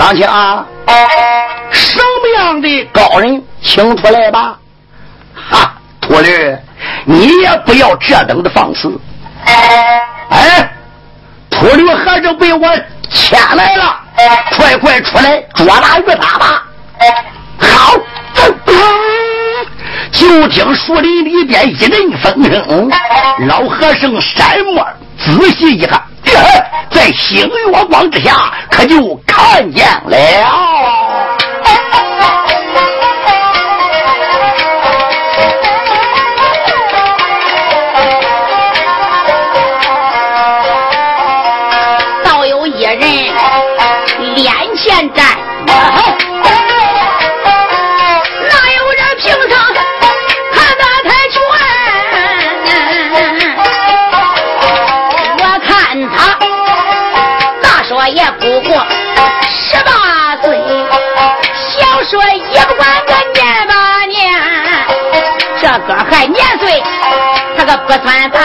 当前啊，什么样的高人，请出来吧。哈，秃驴，你也不要这等的放肆。哎，秃驴和尚被我牵来了，快快出来捉拿于他吧。好，就听树林里边一阵风声，老和尚山木仔细一看，在星月光之下，可就看见了。说一管个念吧念，这个还年岁，他可不算大。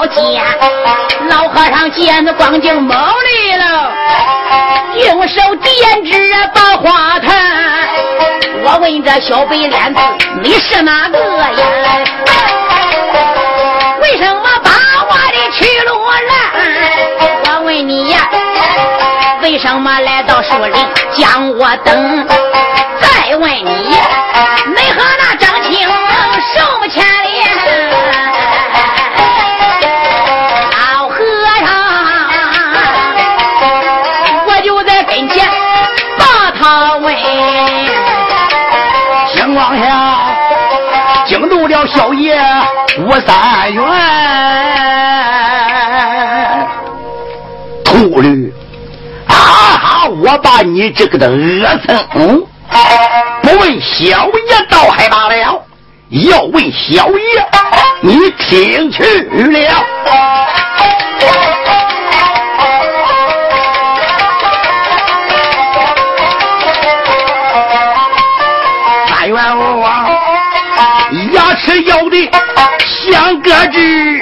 了肩，老和尚见那光景猛烈了，用手点指把花坛。我问这小白脸子，你是哪个呀？为什么把我的去路拦？我问你呀，为什么来到树林将我等？再问你，没和那张青受牵三元，秃驴啊！我把你这个的恶僧，不问小爷倒还罢了，要问小爷，你听去了。要的像个纸，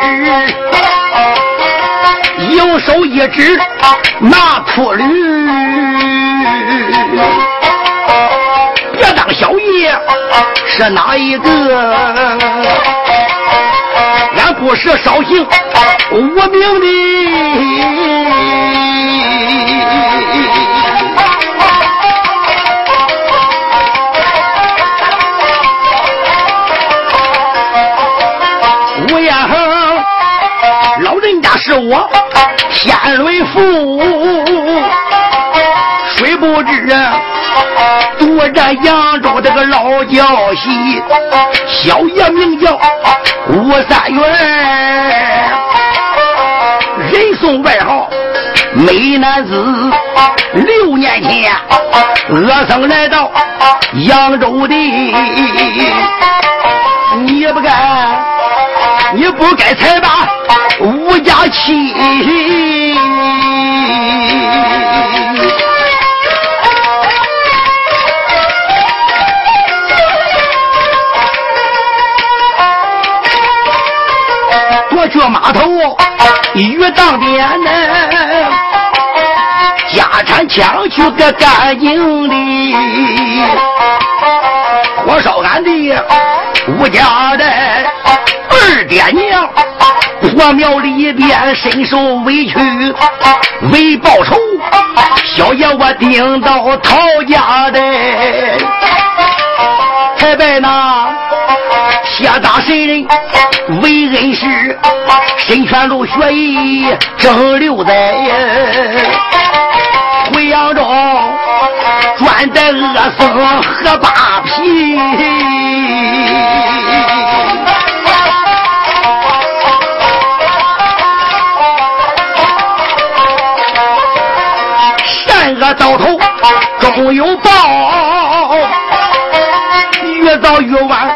右手一指拿秃驴，别当小爷是哪一个？俺不是绍兴无名的。是我天伦父，谁不知啊？读着扬州这个老教习，小爷名叫吴三元，人送外号美男子。六年前，恶僧来到扬州的，你也不该，你不该踩把。吴家妻，我去码头鱼当边呢，家产抢去个干净的，火烧俺的吴家的二爹娘。火庙里边深受委屈，为报仇，小爷我顶到陶家的，才拜那谢大神人为恩师，身全路学艺正留在回扬州，穿戴恶僧和扒皮，善恶到头终有报，越早越晚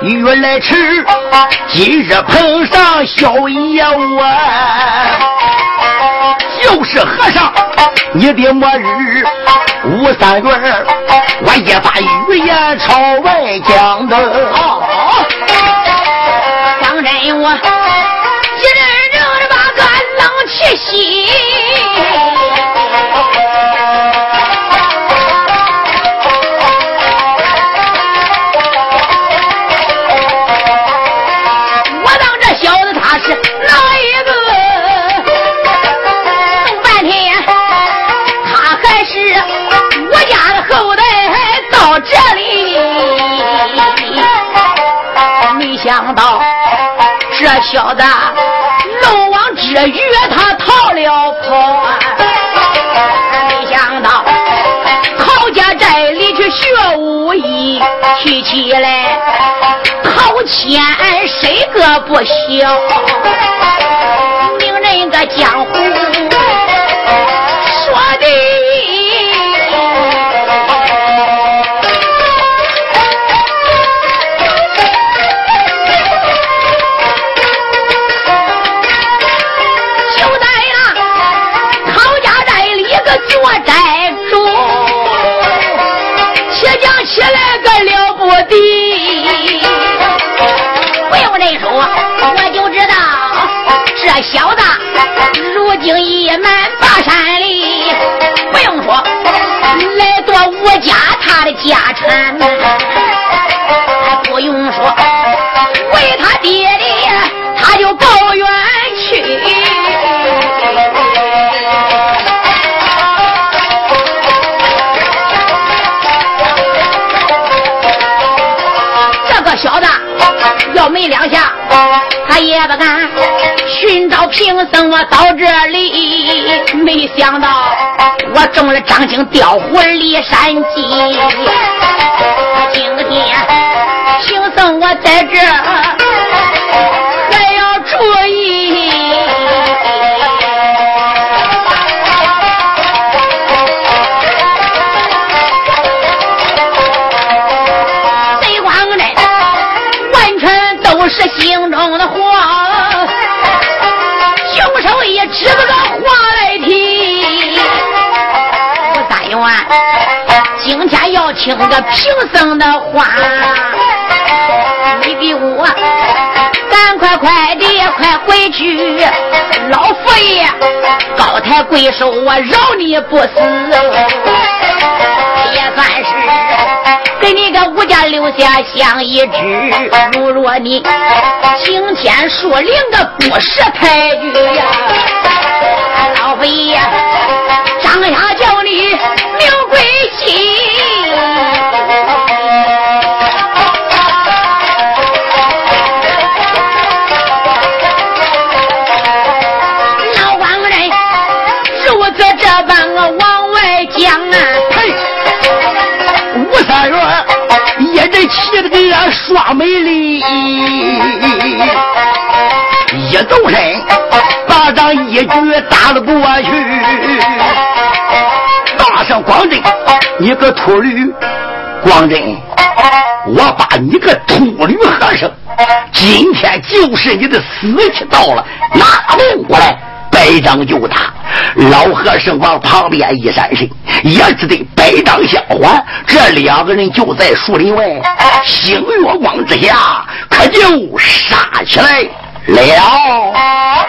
越来迟，今日碰上宵夜晚。就是和尚，你的末日吴三元，我也把语言朝外讲的。方真我小子漏网之鱼他逃了跑啊！没想到考家寨里去学武艺，提起来陶谦谁个不小？名人个江湖说的。如今已满巴山里。不用说，来夺我家他的家产。还不用说，为他爹的他就抱怨去。这个小子要没两下，他也不敢寻找贫僧。我到这里，没想到我中了张京调虎离山计。今天贫僧我在这听个贫僧的话，你给我赶快快的快回去，老佛爷高抬贵手，我饶你不死。也算是给你个吴家留下香一支。如若你青天树林个不识抬举呀，老佛爷张下叫你刘贵双美丽，一走身，巴掌一举打了过去。大声光真，你个秃驴，光真，我把你个秃驴喝上，今天就是你的死期到了，拿命过来！白掌就打，老和尚往旁边一闪身，也只得白掌相还。这两个人就在树林外，星月光之下，可就杀起来了。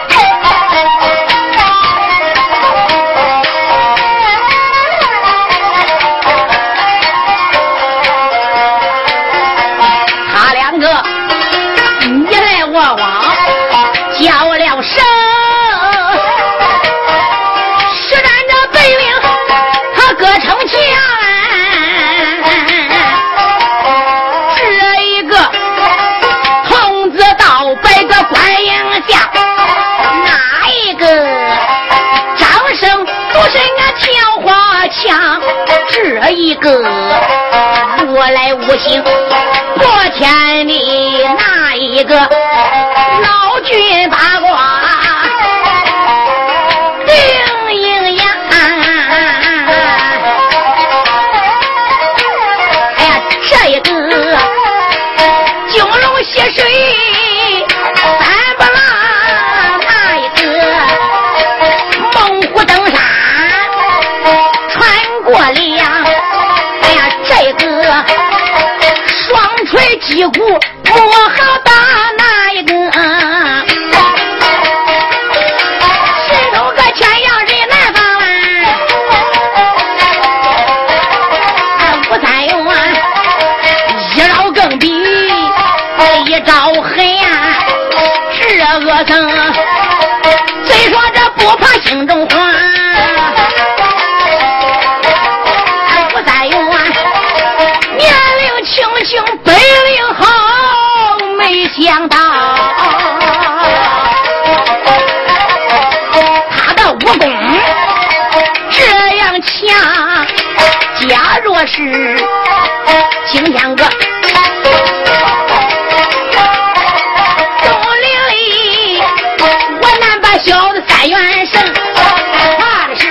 一个我来无形破天的那一个不好打那一个，伸手个全阳人难防啊！吴三勇啊，一招更比一招狠呀！这恶僧虽说这不怕心中慌。我是青天哥东陵里，我难把小的三元胜。怕的是，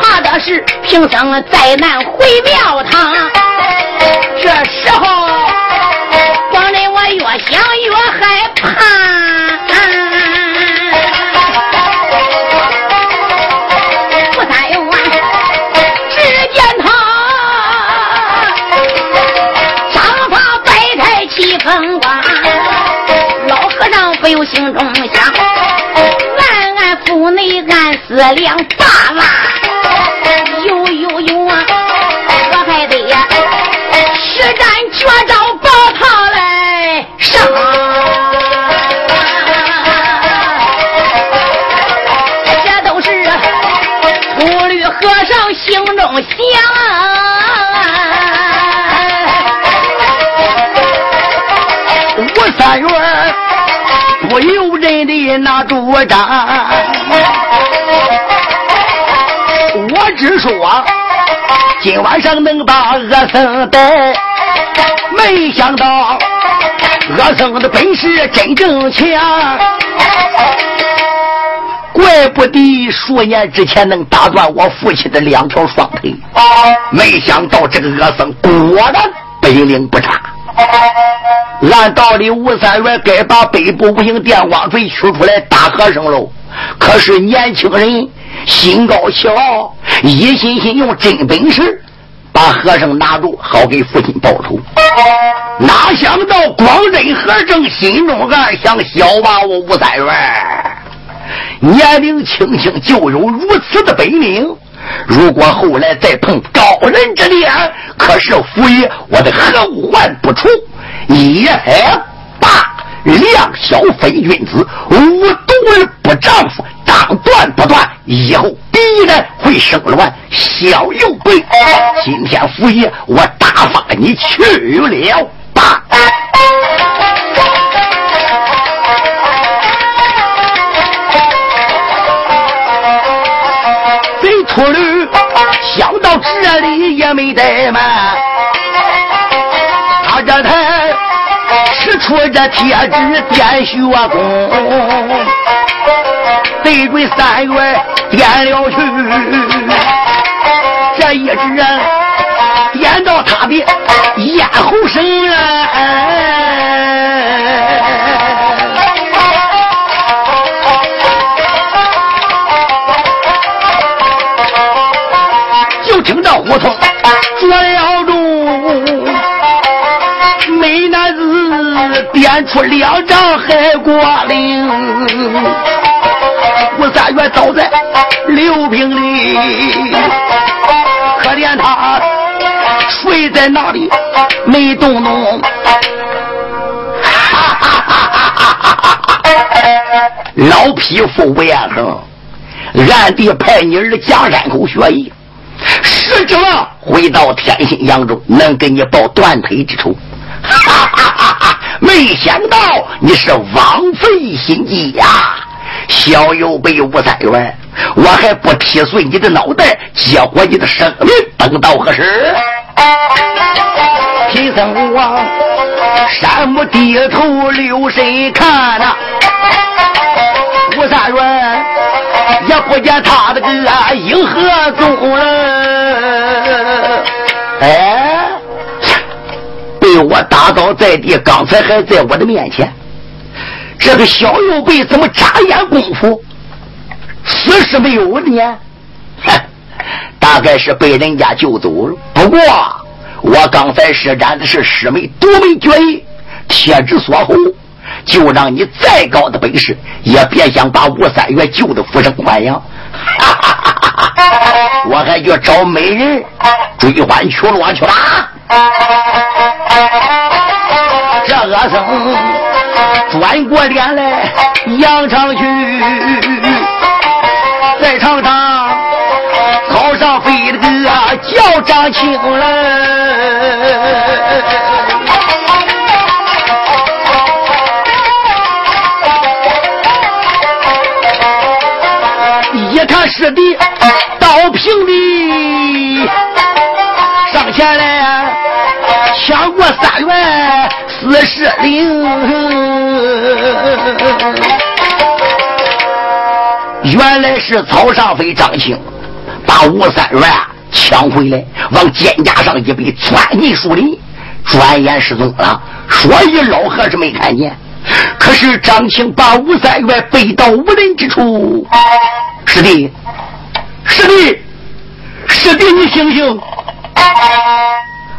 怕的是平生再难回面量，爸爸，有有有啊！我还得呀，实战绝招保他来。上，这都是秃驴和尚心中想。吴三元不由人的那主张，只说今晚上能把恶僧带，没想到。恶僧的本事真正强，怪不得数年之前能打断我父亲的两条双腿，没想到这个恶僧果然本领不差。按道理，吴三元该把北部无形电光锤取出来打和尚喽。可是年轻人心高气傲，一心心用真本事。把和尚拿住，好给父亲报仇。哪想到光真和尚心中暗想：小娃我吴三元，年龄轻轻就有如此的本领。如果后来再碰高人之脸，可是父爷我的后患不除。一害爸量小非君子，无不丈夫。当断不断，以后必然会生乱。小右贵，今天府爷我打发你去了吧。贼秃驴想到这里也没怠慢，他这才出这铁指点穴功。对准三元点了去，这一指点到他的咽喉声！就听到胡同出两张海国令。吴三元倒在六平里，可怜他睡在那里没动动。哈哈哈老匹夫吴彦恒，暗地派你儿蒋山口学艺，实指望回到天心扬州能给你报断腿之仇。哈 哈没想到你是枉费心机呀！小有被吴三元我还不踢碎你的脑袋，结果你的生命，等到何时？贫僧王，山木低头留神看呐，吴三元也不见他的个银河踪了。哎，我打倒在地，刚才还在我的面前。这个小右辈怎么眨眼功夫死是没有了呢？哼，大概是被人家救走了。不过我刚才施展的是师妹独门绝艺，铁之锁喉，就让你再高的本事，也别想把吴三元救的浮生欢阳。哈哈哈哈哈！我还去找美人追欢去落去了。这阿僧。转过脸来，扬长去，在场上草上飞了个叫张青来。一看师弟刀平地前来，抢过三元。四十零，原来是草上飞张青把吴三元抢回来，往肩胛上一背，窜进树林，转眼失踪了。说一老和尚没看见，可是张青把吴三元背到无人之处。师弟，师弟，师弟，你醒醒！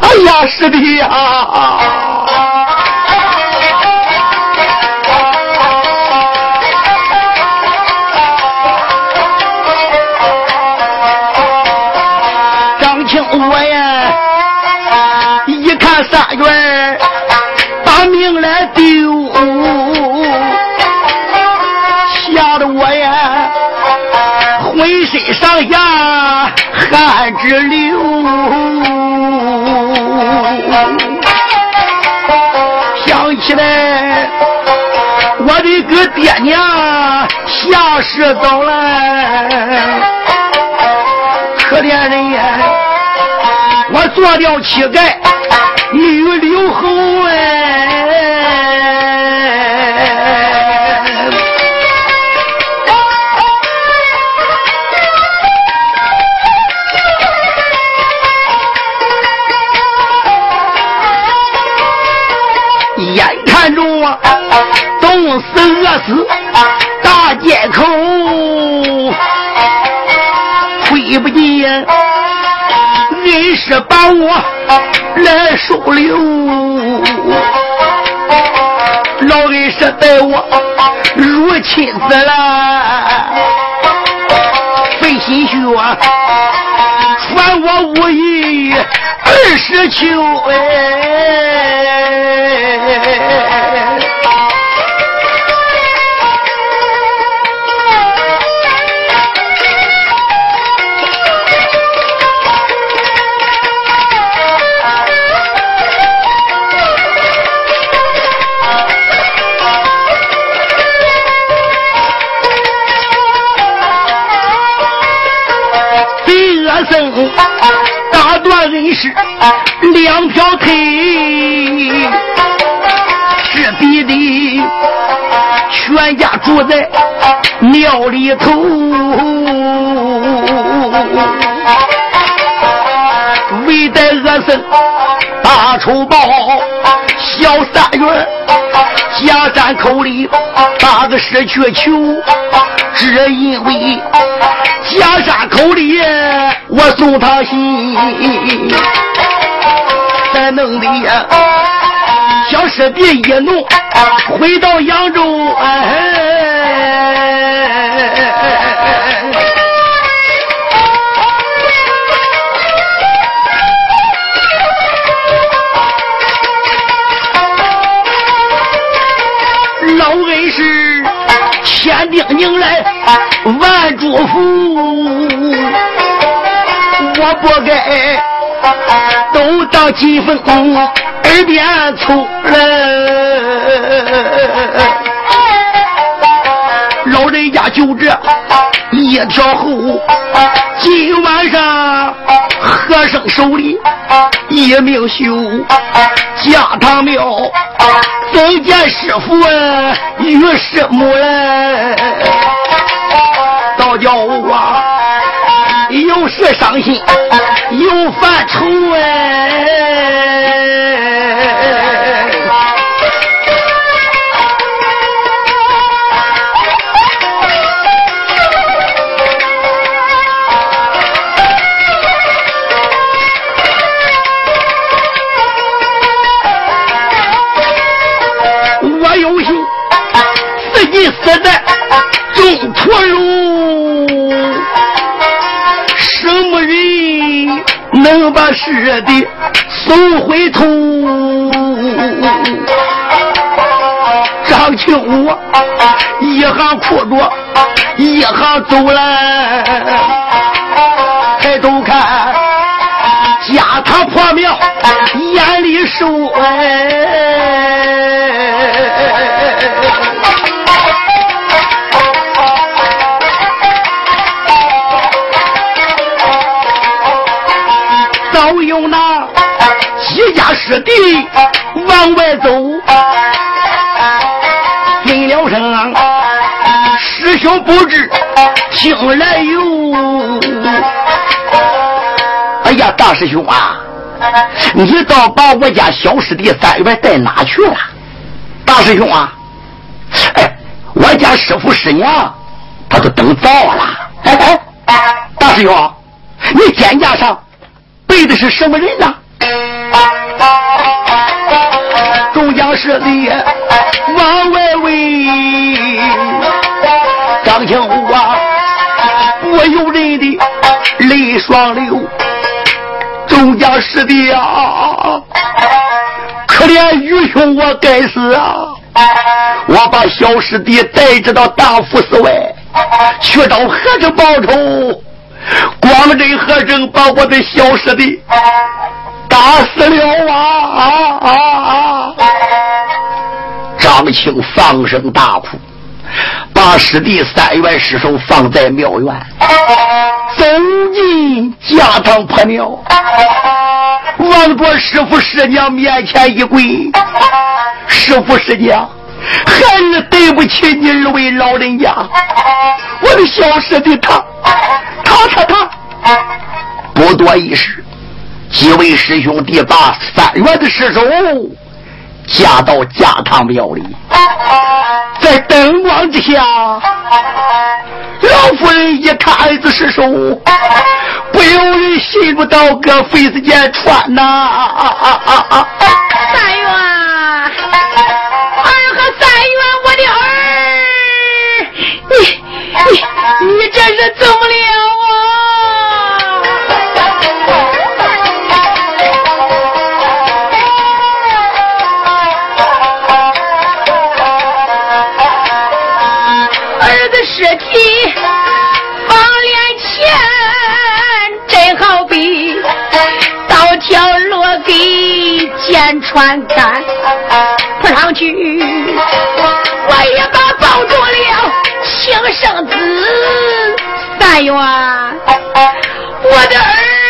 哎呀，师弟呀！张青我呀，一看三元把命来丢，吓得我呀浑身上下汗直流。娘下世走了，可怜人呀，我做掉乞丐。女留侯死大街口，推不进，硬是把我。来收留，老恩师待我如亲子了，费心血传我武艺二十秋哎。是两条腿，是逼的全家住在庙里头，为得恶僧大仇报，小三元家山口里把个失去求，只因为家山口里。我送他信，才弄的呀，小师弟一怒回到扬州，哎千叮咛来万嘱咐。我不该都当金凤耳边粗了，老人家就这一条后，今晚上和尚手里一名绣家堂庙，再见师傅与师母来，倒叫我有时伤心，有犯愁哎。现在中途路，什么人能把尸的送回头？张庆武一行哭着，一行走来，抬头看家堂破庙，眼里受哎。几家师弟往外走，问了声师兄不知听来有。哎呀，大师兄啊，你倒把我家小师弟三元带哪去了？大师兄啊，哎，我家师傅师娘他都等早了。哎哎，大师兄，你肩胛上。背的是什么人呐？众将士弟往外围，张庆武啊，不由人的泪双流。众将士弟啊，可怜愚兄我该死啊！我把小师弟带着到大佛寺外，去找和尚报仇。光真和尚把我的小师弟打死了啊！啊啊啊！张青放声大哭，把师弟三元尸首放在庙院，走进家堂破庙，望着师傅师娘面前一跪，师傅师娘。孩儿对不起你二位老人家，我的小师弟他，他他他，不多一时，几位师兄弟把三元的尸首架到家堂庙里，在灯光之下，老夫人一看儿子尸首，不由人心如刀割，肺子间穿呐啊啊啊啊。三元。你你这是怎么了要落给剑穿干，扑上去我也把抱住了。亲生子，三元，我的儿。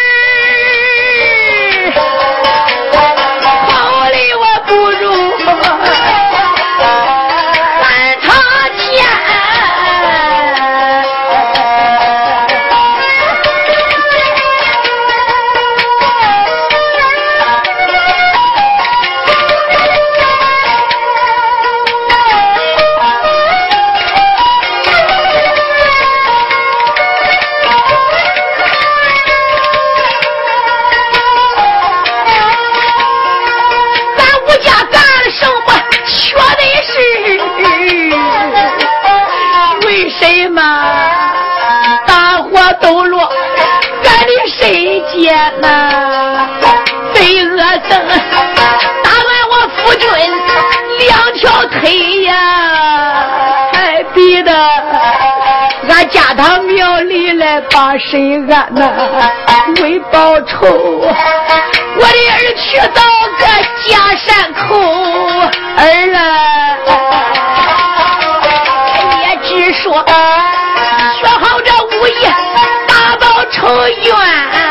来把谁安呐，为报仇，我的儿去到个假山口，儿啊，也只说。学好这武艺，打到仇怨。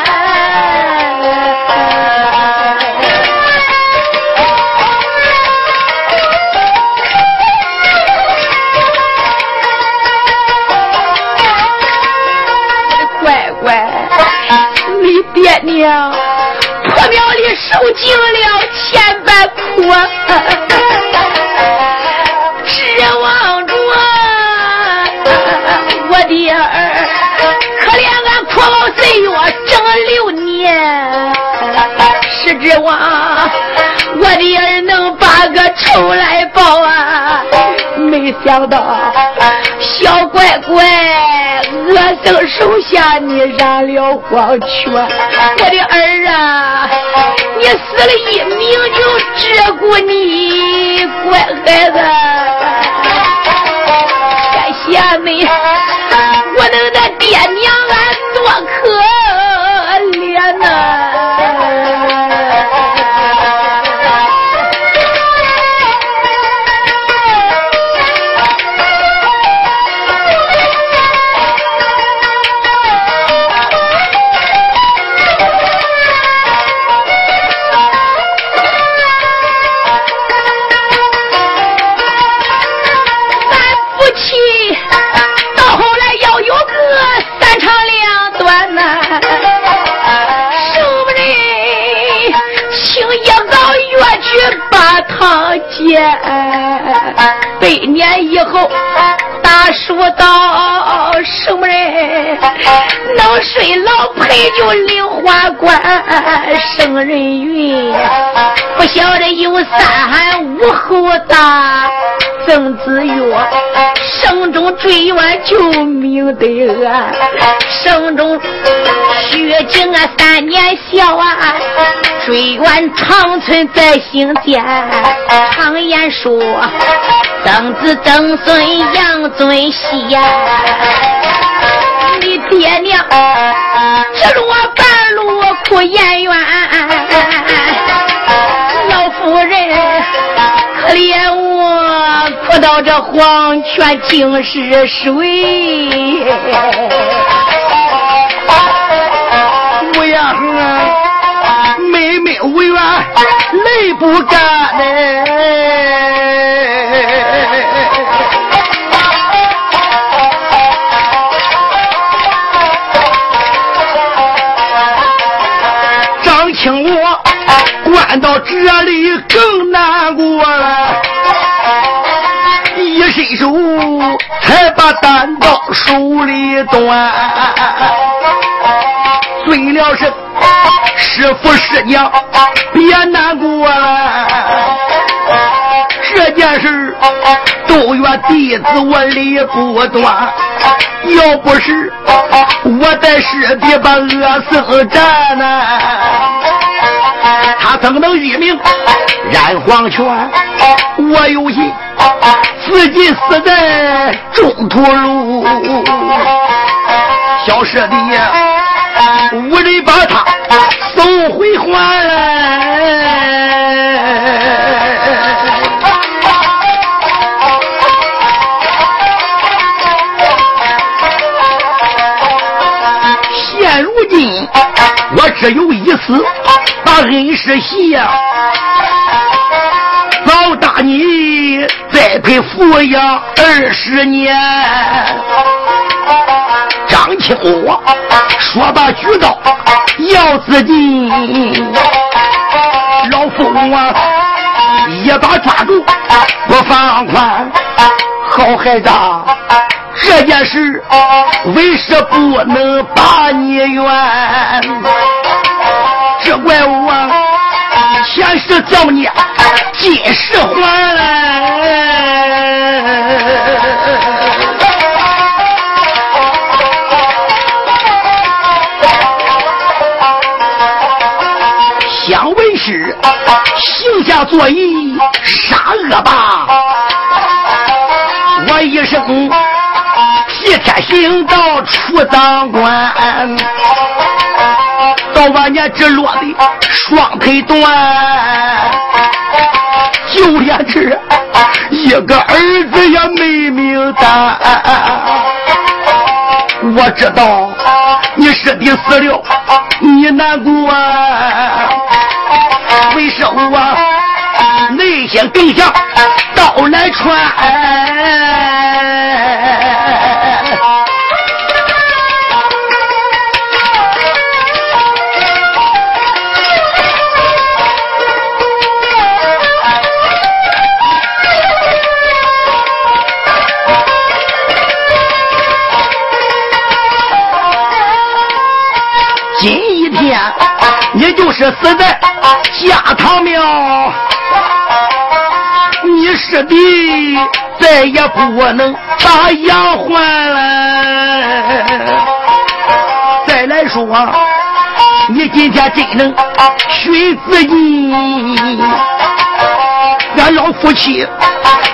仇来报啊！没想到小乖乖。恶僧手下你染了黄泉，我的儿啊，你死了一命就只顾你，乖孩子，感谢你，我能的爹娘年以后，大叔到能睡老陪就灵花观生人云，不晓得有三五后大。曾子曰：生中追远救命的啊，生中虚惊啊三年笑啊，追远长存在心间。常言说，曾子曾孙养尊息呀，爹娘指路半路苦言怨，老夫人可怜我。哭到这黄泉尽是水，无言啊，妹妹无缘，泪不干嘞。这里更难过了。一伸手才把单刀手里端，醉了声师傅师娘，别难过了。这件事都怨弟子我理不断，要不是我在师弟把恶僧斩呢，他怎能遇命染黄泉？我有心。自己死在中途路，小师弟呀，只有一死，把恩师谢。老大，你栽培抚养二十年。张青我说罢举刀要自尽，老夫啊一把抓住不放宽。好孩子，这件事为什不能把你冤？这怪我前世造孽。今世还来，想为师行下作揖，杀恶霸。我一生天行道出当官，到晚年只落得双腿断。就连这一个儿子也没命担，我知道你师弟死了，你难过，为什么内心更像刀来穿？就是死在下堂庙，你师弟再也不能把羊还了。再来说，你今天真能寻自己，俺老夫妻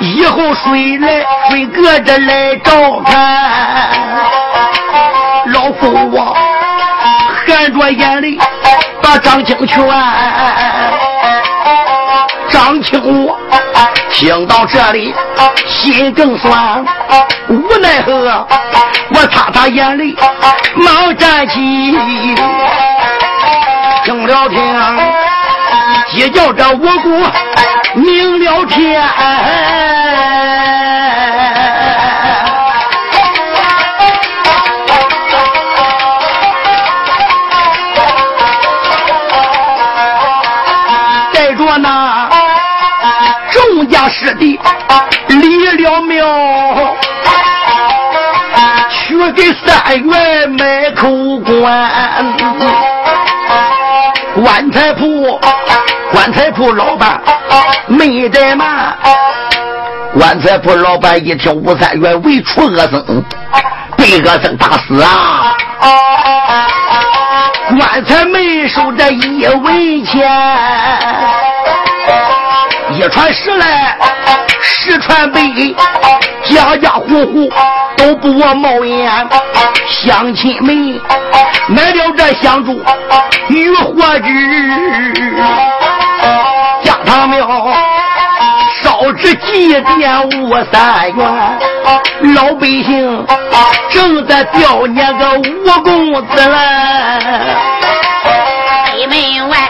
以后谁来谁搁着来照看？老夫我含着眼泪。把张清劝，张清我听到这里心更酸，无奈何，我擦擦眼泪，忙站起，听了听，也叫这五谷明了天。师弟离了庙，去给三元买口棺。棺材铺，棺材铺老板没怠慢。棺材铺老板一听吴三元为出恶僧，被恶僧打死啊！棺材没收这一文钱。一传十来，十传百，家家户户都不冒烟。乡亲们买了这香烛与火纸，家堂庙烧纸祭奠吴三元。老百姓正在吊念个吴公子嘞。门外。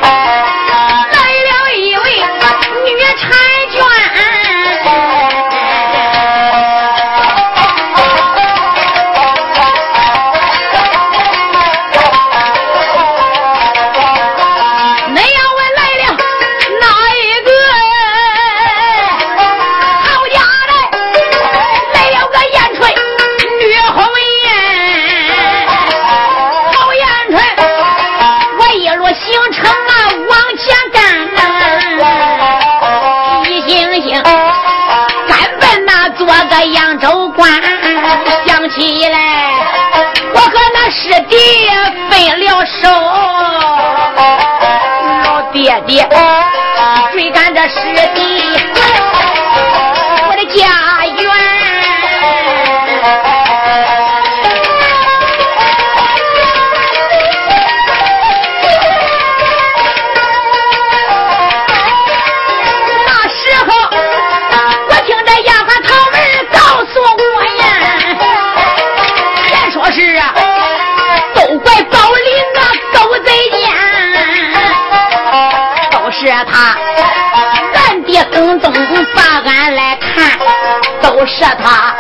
是他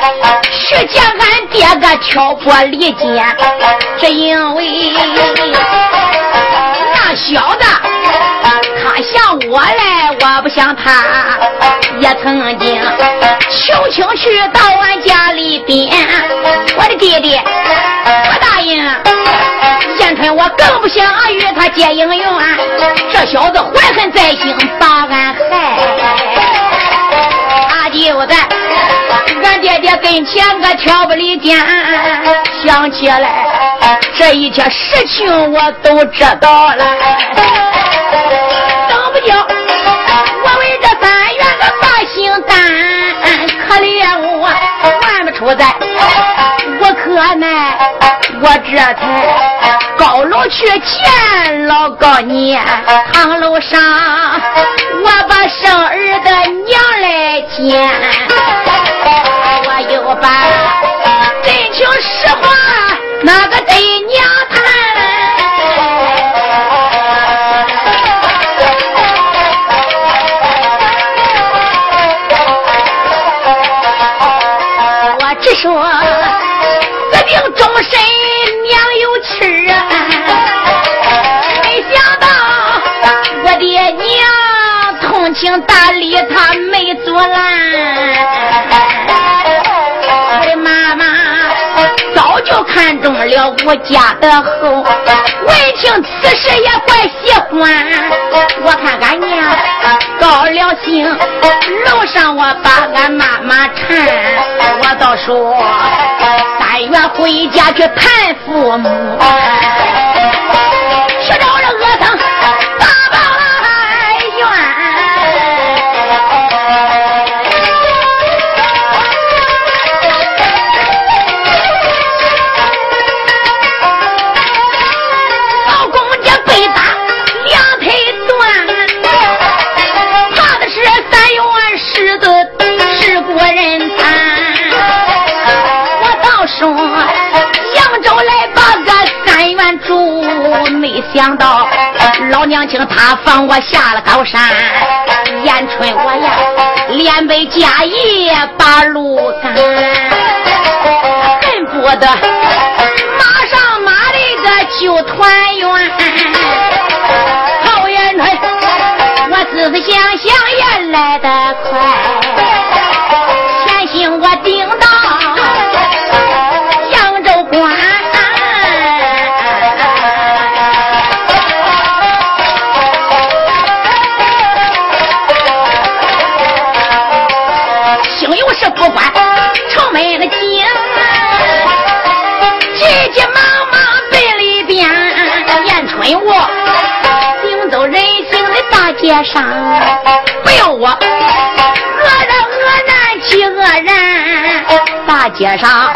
去见俺爹个挑拨离间，只因为那小子他想我来，我不想他，也曾经求情去到俺家里边，我的弟弟不答应。燕春，我更不想与他结姻缘。这小子怀恨在心，把俺害。他就在俺爹爹跟前个挑拨离间。想起来这一切事情，我都知道了。等不叫我为这三元个把心担，可怜我还不出在，我可奈我这才。高楼去见老高年，堂楼上我把生儿的娘来见，我又把真情实话那个对娘谈。我只说，情大理，他没阻拦。我的妈妈早就看中了我家的后，闻听此事也怪喜欢。我看俺娘高了兴，楼上我把俺妈妈缠，我倒说但愿回家去谈父母。想到老娘亲她放我下了高山，延春我呀连背家业把路赶，恨不得马上马的个就团圆。好延春，我思思想想也来得快，我行走人行的大街上不要我，恶人恶人欺恶人。大街上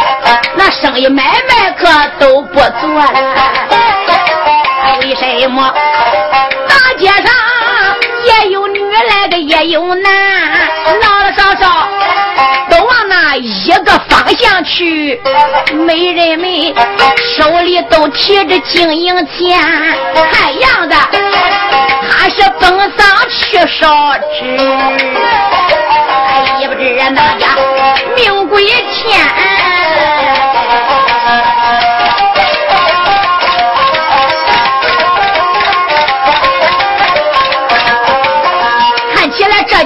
那生意买卖可都不做了。为什么？大街上也有女来的，也有男，老老少少往那一个方向去。没人没手里都提着金银钱，看样子。他是奔丧去烧纸，也不知哪家命归天。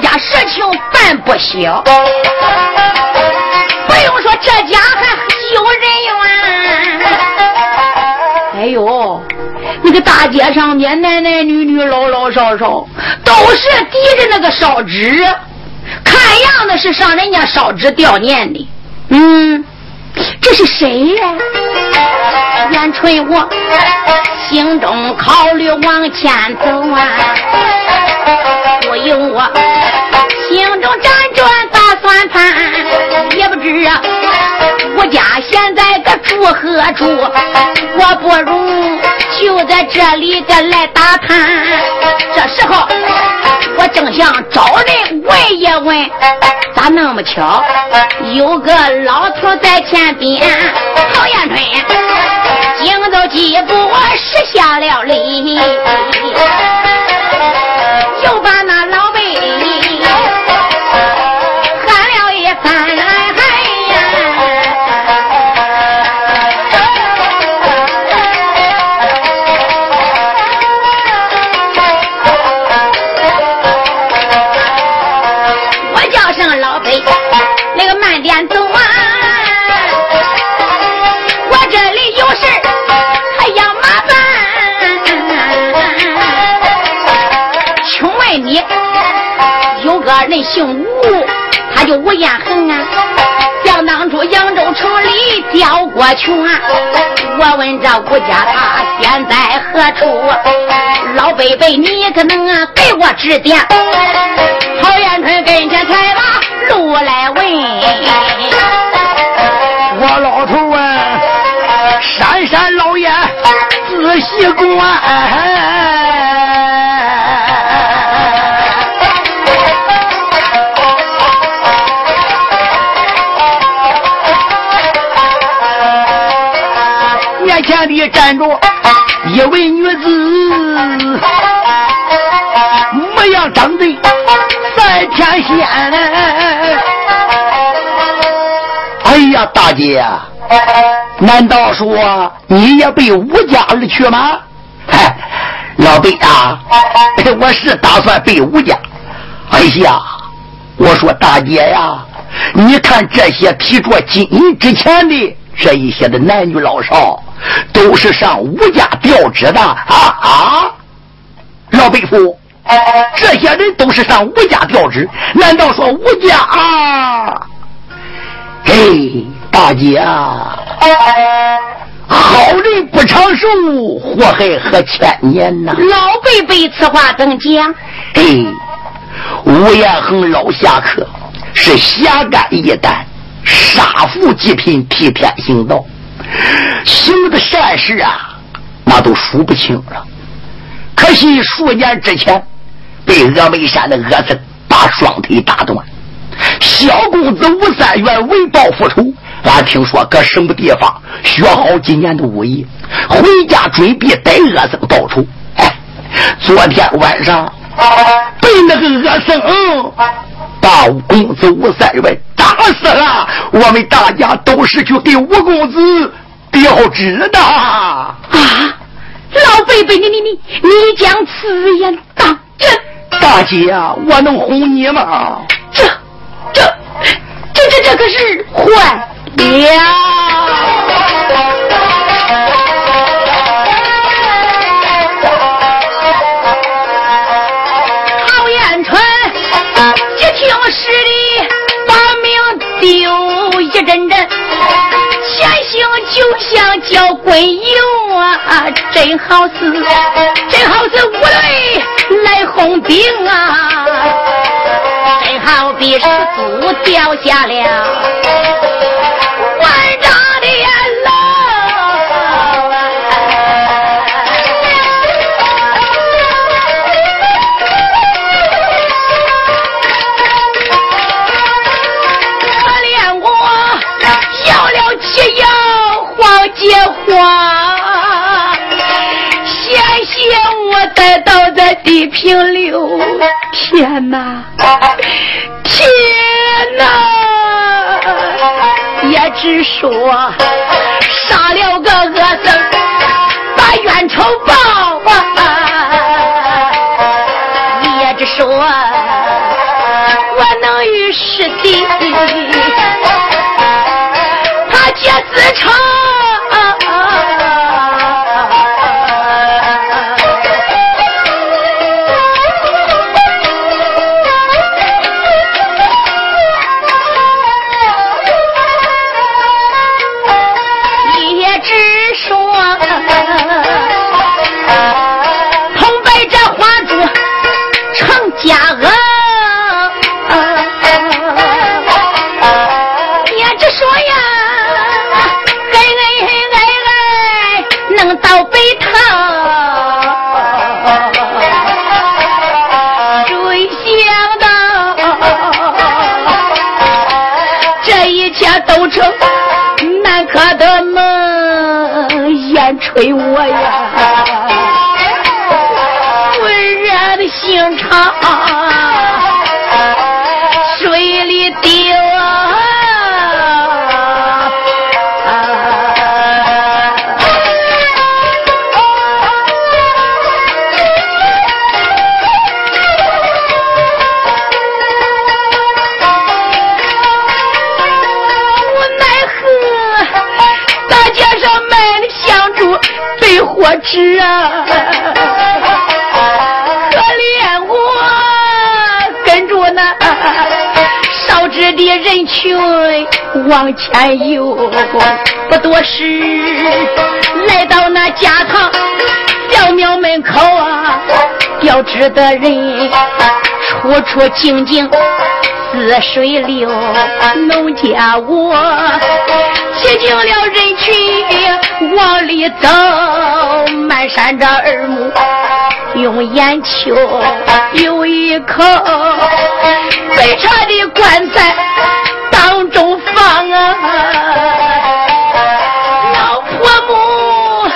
家事情办不小，不用说这家还有人缘。哎呦！那个大街上面，男男女女、老老少少，都是提着那个烧纸，看样子是上人家烧纸吊念的。嗯，这是谁呀？元春，我心中考虑往前走啊，不由我心中辗转打算盘，也不知啊。我家现在个住何处？我不如就在这里个来打探。这时候我正想找人问一问，咋那么巧？有个老头在前边。陶延春，惊走几步，识下了礼，人姓吴，他就吴彦恒啊。想当初扬州城里调过权，我问这吴家他现在何处？老伯伯，你可能啊给我指点。陶元春跟前才把路来问，我老头啊，山山老爷仔细观。前的站着一位女子，模样长得赛天仙。哎呀，大姐，难道说你也被吴家而去吗？嗨，老辈啊，我是打算背吴家。哎呀，我说大姐呀，你看这些提着金银之钱的这一些的男女老少，都是上吴家调职的啊啊！老辈夫，这些人都是上吴家调职，难道说吴家啊？嘿，大姐啊，好人不长寿，祸害何千年呐！老辈辈此话怎讲？嘿。吴彦恒老侠客是侠肝义胆，杀富济贫，替天行道，行的善事啊，那都数不清了。可惜数年之前被峨眉山的恶僧把双腿打断，小公子吴三元为报复仇，俺听说搁什么地方学好几年的武艺，回家准备带恶僧报仇。哎，昨天晚上。被那个恶僧把五公子吴三元打死了，我们大家都是去给吴公子标志的啊！老贝贝，你你你你将此言当真？大姐啊，我能哄你吗？这这这这这可是坏了！就像叫鬼游啊，真好似真好似五雷来轰顶啊，真好比石柱掉下了。野花，谢谢我带到的地平流，天哪，天哪，也只说杀了个恶僧，把冤仇报啊，也只说我能与师弟，是啊，可怜我跟着那烧纸的人群往前游，不多时来到那家堂小庙门口啊，吊纸的人处处静静似水流，农家我，挤进了人群往里走，满山着耳目，用眼球有一口被惨的棺材当中放啊，老婆母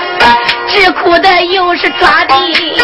只哭的又是抓地。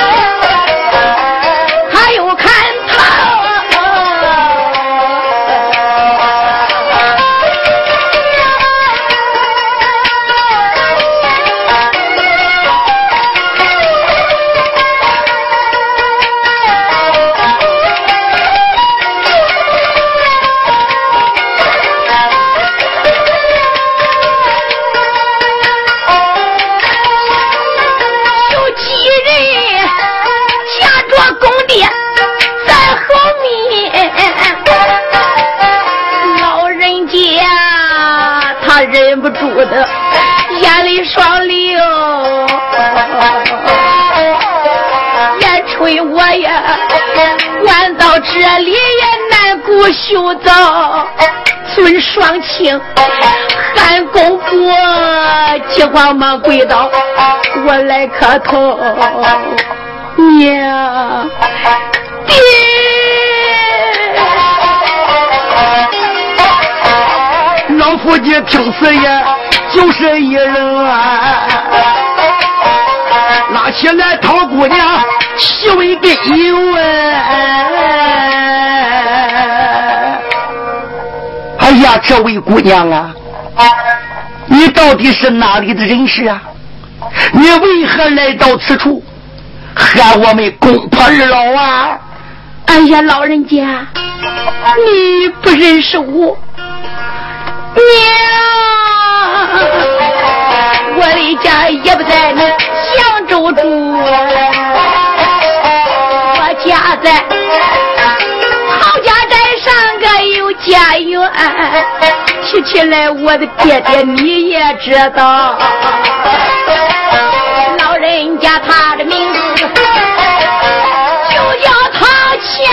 这里也难顾修造尊双亲，汉公公急慌忙跪倒，我来磕头，娘爹，老夫妻听此言，就是一人啊，拉起来讨姑娘，席位给问。呀，这位姑娘啊，你到底是哪里的人士啊？你为何来到此处，喊我们公婆二老啊？哎呀，老人家，你不认识我，娘，我的家也不在那襄州住，提起来，我的爹爹你也知道，老人家他的名字就叫唐谦。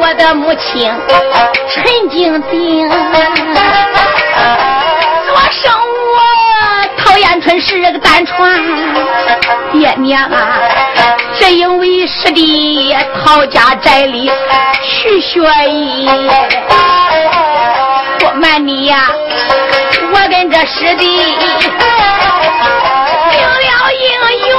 我的母亲陈静静。是个单传，爹娘啊，只因为师弟逃家寨里去学艺，不瞒你呀，我跟这师弟定了姻缘。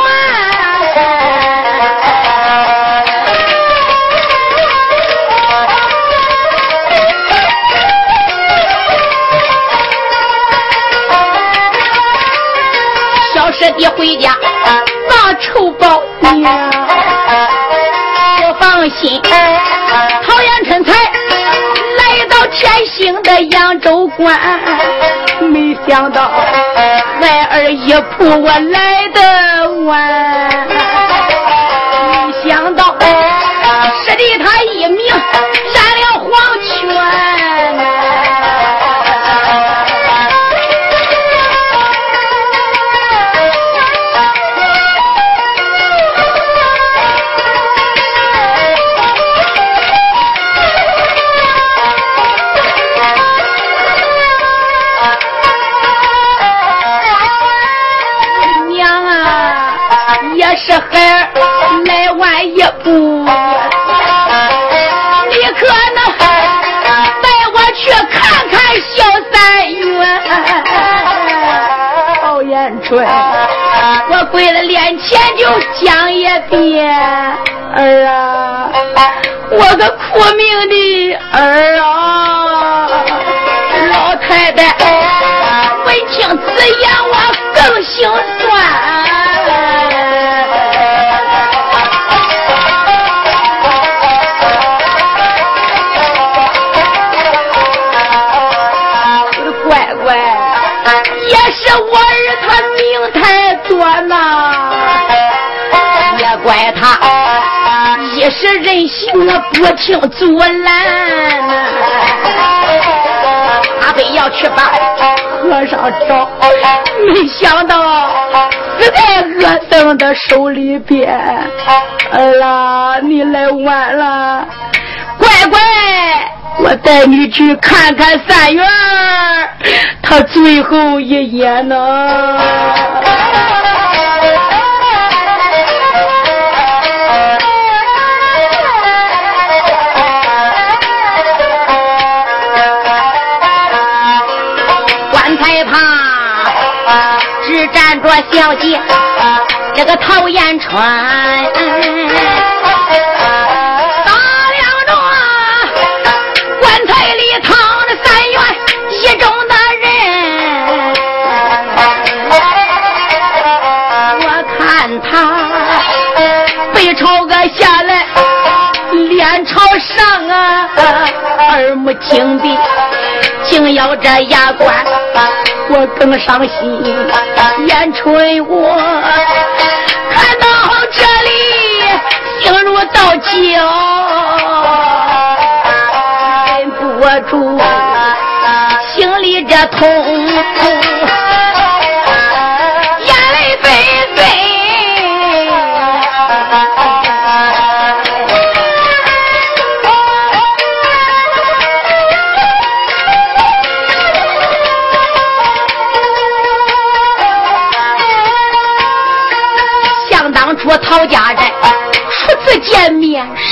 舍弟回家把仇报娘，我放心。陶阳春才来到天兴的扬州关，没想到孩儿一扑我来的小三元。曹延春，我跪在脸前就讲一遍，儿啊，我个苦命的儿啊，老太太闻听此言，我更心也是任性啊，不听阻拦，阿飞要去把和尚找，没想到死在恶僧的手里边。儿啊，你来晚了，乖乖。我带你去看看三元他最后一眼呢。小姐这个陶言川打量着棺材里躺着三元一中的人。我看他背朝个下来脸朝上啊耳目紧闭竟咬着牙关我更伤心。春我看到这里，心如刀绞，忍不住心里这痛。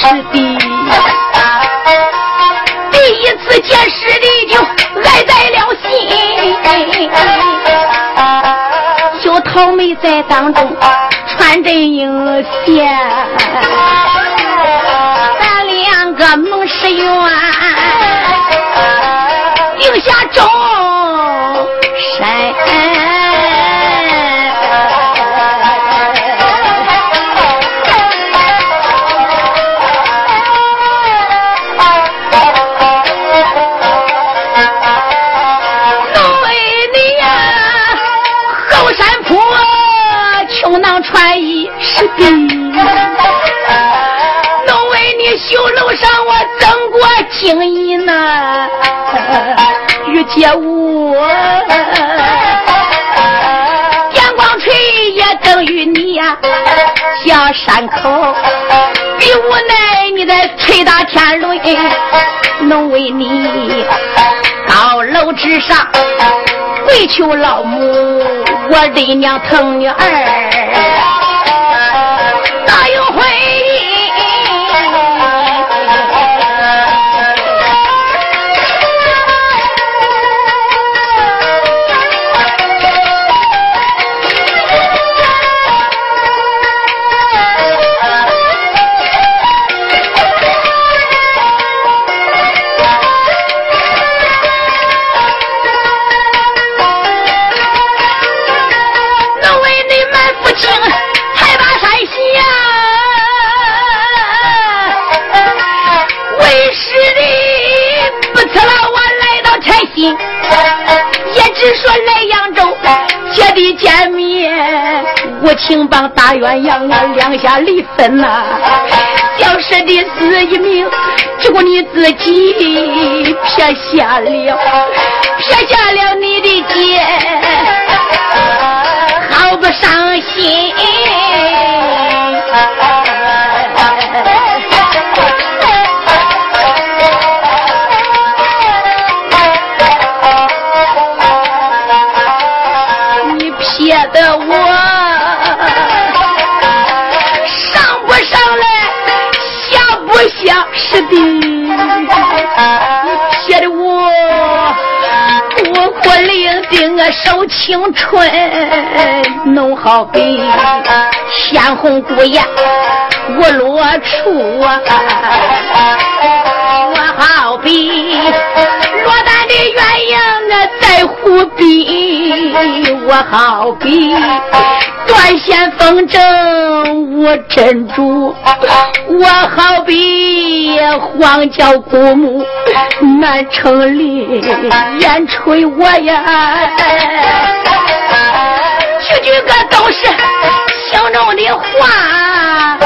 是的，第一次见时的就爱在了心。小桃妹在当中穿针引线，咱两个盟誓愿，定下终遇见我，阳光吹也等于你呀，下山口，比无奈你在捶打天伦，能为你高楼之上跪求老母，我的娘疼女儿。帮大鸳鸯啊，两下离分呐。消失的是一命，只顾你自己撇下了，撇下了你的姐，好不伤心。守青春，弄好比鲜红姑娘无落处啊，我好比落单的鸳鸯啊，在湖边，我好比。断线风筝无珍珠，我好比荒郊古墓难成林，烟吹我呀，句句个都是心中的话，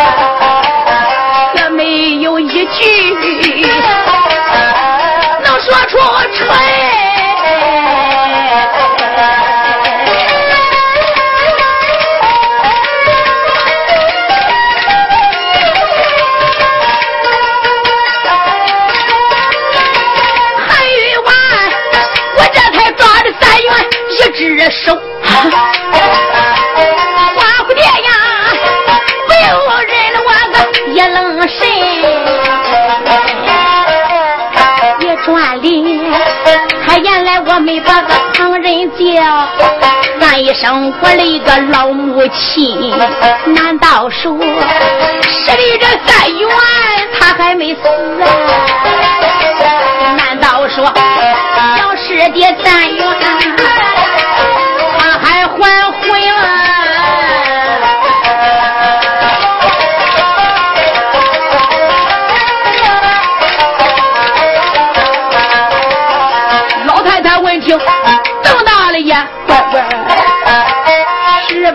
生活了一个老母亲，难道说十里这三元他还没死？难道说小师弟三元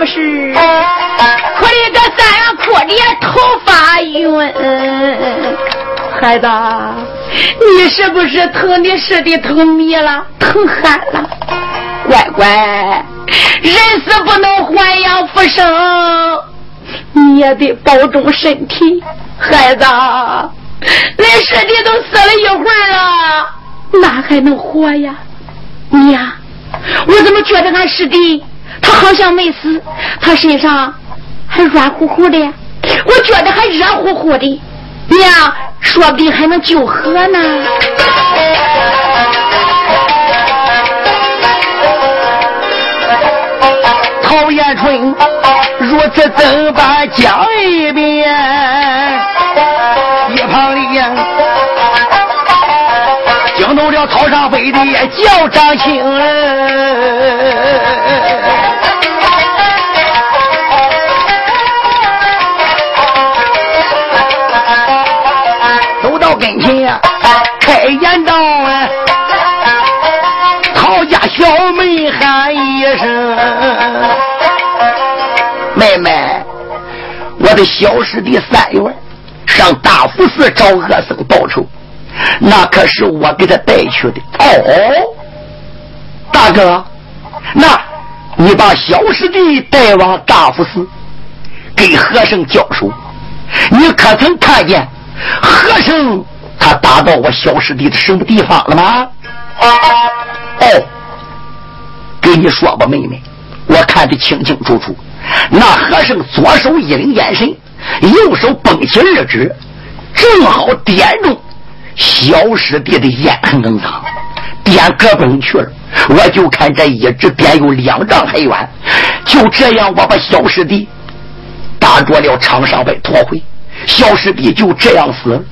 不是？哭的个三元哭的头发晕。孩子，你是不是疼你师弟疼迷了，疼憨了？乖乖，人死不能还阳复生，你也得保重身体。孩子，恁师弟都死了一会儿了，哪还能活呀？你呀，我怎么觉得俺师弟他好像没死，他身上还软乎乎的，我觉得还热乎乎的。娘，说不定还能救活呢。陶延春如此怎般讲一遍？一旁的呀惊动了草上飞的叫张青。开言道：“陶家小妹喊一声，妹妹，我的小师弟三元上大佛寺找恶僧报仇，那可是我给他带去的。哦，大哥，那你把小师弟带往大佛寺，给和尚教书，你可曾看见？”和尚，他打到我小师弟的什么地方了吗？哦，给你说吧，妹妹，我看得清清楚楚。那和尚左手一领眼神，右手绷起二指，正好点中小师弟的眼横更脏，点胳膊去了。我就看这一指点有两丈还远，就这样，我把小师弟打着了场上被拖回。小师弟就这样死了。